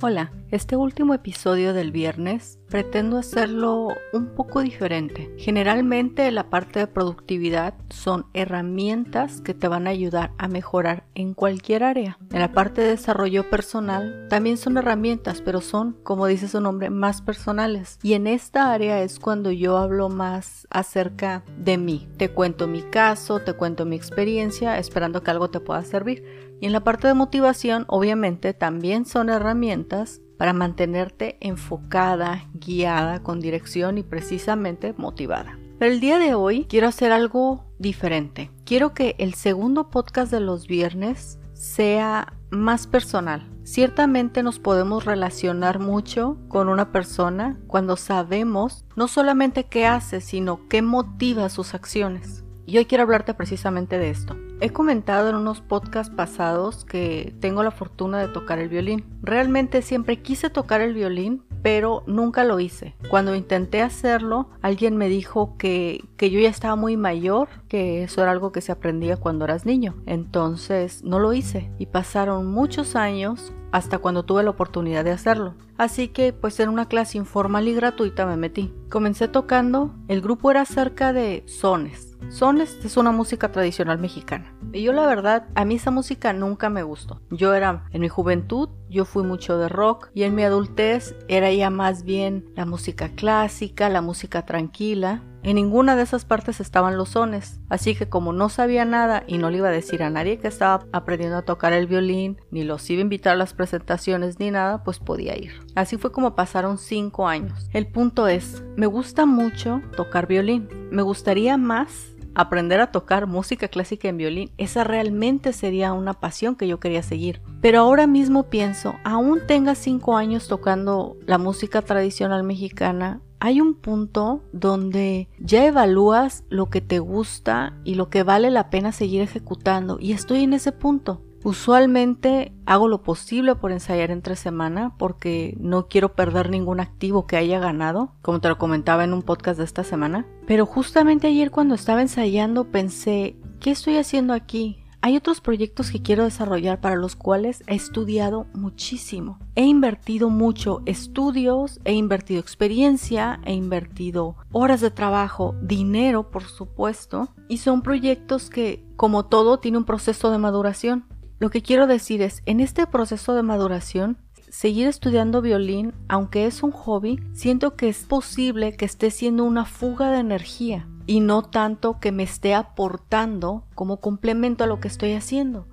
Hola, este último episodio del viernes pretendo hacerlo un poco diferente. Generalmente la parte de productividad son herramientas que te van a ayudar a mejorar en cualquier área. En la parte de desarrollo personal también son herramientas, pero son, como dice su nombre, más personales. Y en esta área es cuando yo hablo más acerca de mí. Te cuento mi caso, te cuento mi experiencia, esperando que algo te pueda servir. Y en la parte de motivación, obviamente, también son herramientas para mantenerte enfocada, guiada, con dirección y precisamente motivada. Pero el día de hoy quiero hacer algo diferente. Quiero que el segundo podcast de los viernes sea más personal. Ciertamente nos podemos relacionar mucho con una persona cuando sabemos no solamente qué hace, sino qué motiva sus acciones. Y hoy quiero hablarte precisamente de esto. He comentado en unos podcasts pasados que tengo la fortuna de tocar el violín. Realmente siempre quise tocar el violín, pero nunca lo hice. Cuando intenté hacerlo, alguien me dijo que, que yo ya estaba muy mayor, que eso era algo que se aprendía cuando eras niño. Entonces no lo hice y pasaron muchos años hasta cuando tuve la oportunidad de hacerlo. Así que pues en una clase informal y gratuita me metí. Comencé tocando, el grupo era cerca de sones Sones es una música tradicional mexicana. Y yo la verdad, a mí esa música nunca me gustó. Yo era, en mi juventud, yo fui mucho de rock y en mi adultez era ya más bien la música clásica, la música tranquila. En ninguna de esas partes estaban los sones, así que como no sabía nada y no le iba a decir a nadie que estaba aprendiendo a tocar el violín, ni los iba a invitar a las presentaciones ni nada, pues podía ir. Así fue como pasaron cinco años. El punto es, me gusta mucho tocar violín. Me gustaría más aprender a tocar música clásica en violín, esa realmente sería una pasión que yo quería seguir. Pero ahora mismo pienso, aún tengas cinco años tocando la música tradicional mexicana, hay un punto donde ya evalúas lo que te gusta y lo que vale la pena seguir ejecutando y estoy en ese punto. Usualmente hago lo posible por ensayar entre semana porque no quiero perder ningún activo que haya ganado, como te lo comentaba en un podcast de esta semana. Pero justamente ayer cuando estaba ensayando pensé, ¿qué estoy haciendo aquí? Hay otros proyectos que quiero desarrollar para los cuales he estudiado muchísimo. He invertido mucho estudios, he invertido experiencia, he invertido horas de trabajo, dinero por supuesto, y son proyectos que como todo tiene un proceso de maduración. Lo que quiero decir es, en este proceso de maduración, seguir estudiando violín, aunque es un hobby, siento que es posible que esté siendo una fuga de energía y no tanto que me esté aportando como complemento a lo que estoy haciendo.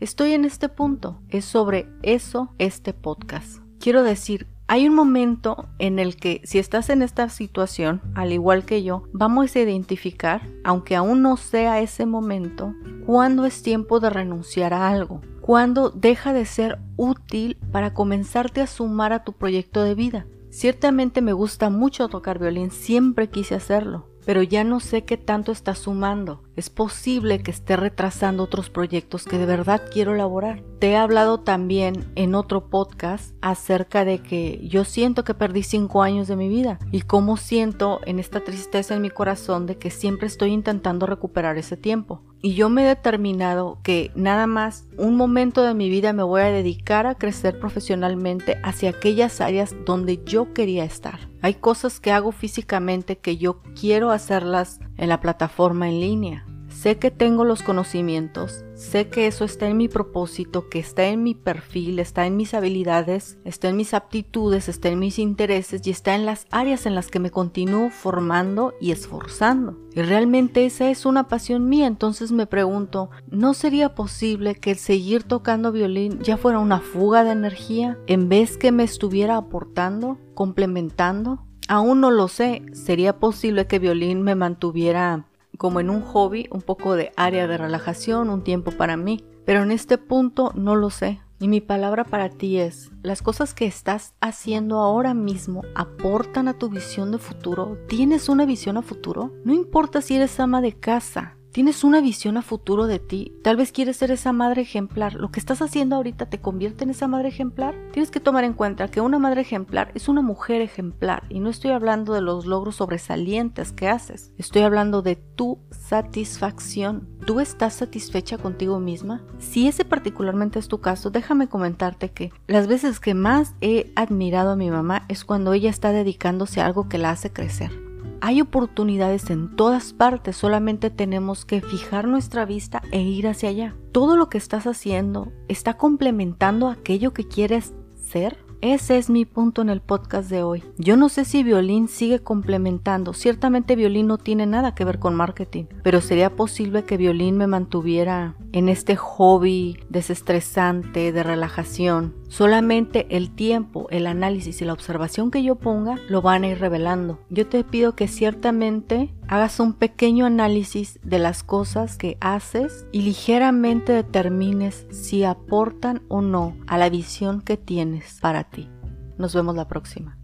Estoy en este punto, es sobre eso este podcast. Quiero decir, hay un momento en el que si estás en esta situación, al igual que yo, vamos a identificar, aunque aún no sea ese momento, cuándo es tiempo de renunciar a algo, cuándo deja de ser útil para comenzarte a sumar a tu proyecto de vida. Ciertamente me gusta mucho tocar violín, siempre quise hacerlo, pero ya no sé qué tanto está sumando. Es posible que esté retrasando otros proyectos que de verdad quiero elaborar. Te he hablado también en otro podcast acerca de que yo siento que perdí cinco años de mi vida y cómo siento en esta tristeza en mi corazón de que siempre estoy intentando recuperar ese tiempo. Y yo me he determinado que nada más un momento de mi vida me voy a dedicar a crecer profesionalmente hacia aquellas áreas donde yo quería estar. Hay cosas que hago físicamente que yo quiero hacerlas en la plataforma en línea. Sé que tengo los conocimientos, sé que eso está en mi propósito, que está en mi perfil, está en mis habilidades, está en mis aptitudes, está en mis intereses y está en las áreas en las que me continúo formando y esforzando. Y realmente esa es una pasión mía, entonces me pregunto, ¿no sería posible que el seguir tocando violín ya fuera una fuga de energía en vez que me estuviera aportando, complementando? Aún no lo sé, sería posible que violín me mantuviera como en un hobby, un poco de área de relajación, un tiempo para mí. Pero en este punto no lo sé. Y mi palabra para ti es, las cosas que estás haciendo ahora mismo aportan a tu visión de futuro. ¿Tienes una visión a futuro? No importa si eres ama de casa, Tienes una visión a futuro de ti. Tal vez quieres ser esa madre ejemplar. Lo que estás haciendo ahorita te convierte en esa madre ejemplar. Tienes que tomar en cuenta que una madre ejemplar es una mujer ejemplar. Y no estoy hablando de los logros sobresalientes que haces. Estoy hablando de tu satisfacción. ¿Tú estás satisfecha contigo misma? Si ese particularmente es tu caso, déjame comentarte que las veces que más he admirado a mi mamá es cuando ella está dedicándose a algo que la hace crecer. Hay oportunidades en todas partes, solamente tenemos que fijar nuestra vista e ir hacia allá. Todo lo que estás haciendo está complementando aquello que quieres ser. Ese es mi punto en el podcast de hoy. Yo no sé si violín sigue complementando. Ciertamente violín no tiene nada que ver con marketing, pero sería posible que violín me mantuviera en este hobby desestresante de relajación. Solamente el tiempo, el análisis y la observación que yo ponga lo van a ir revelando. Yo te pido que ciertamente hagas un pequeño análisis de las cosas que haces y ligeramente determines si aportan o no a la visión que tienes para ti. Nos vemos la próxima.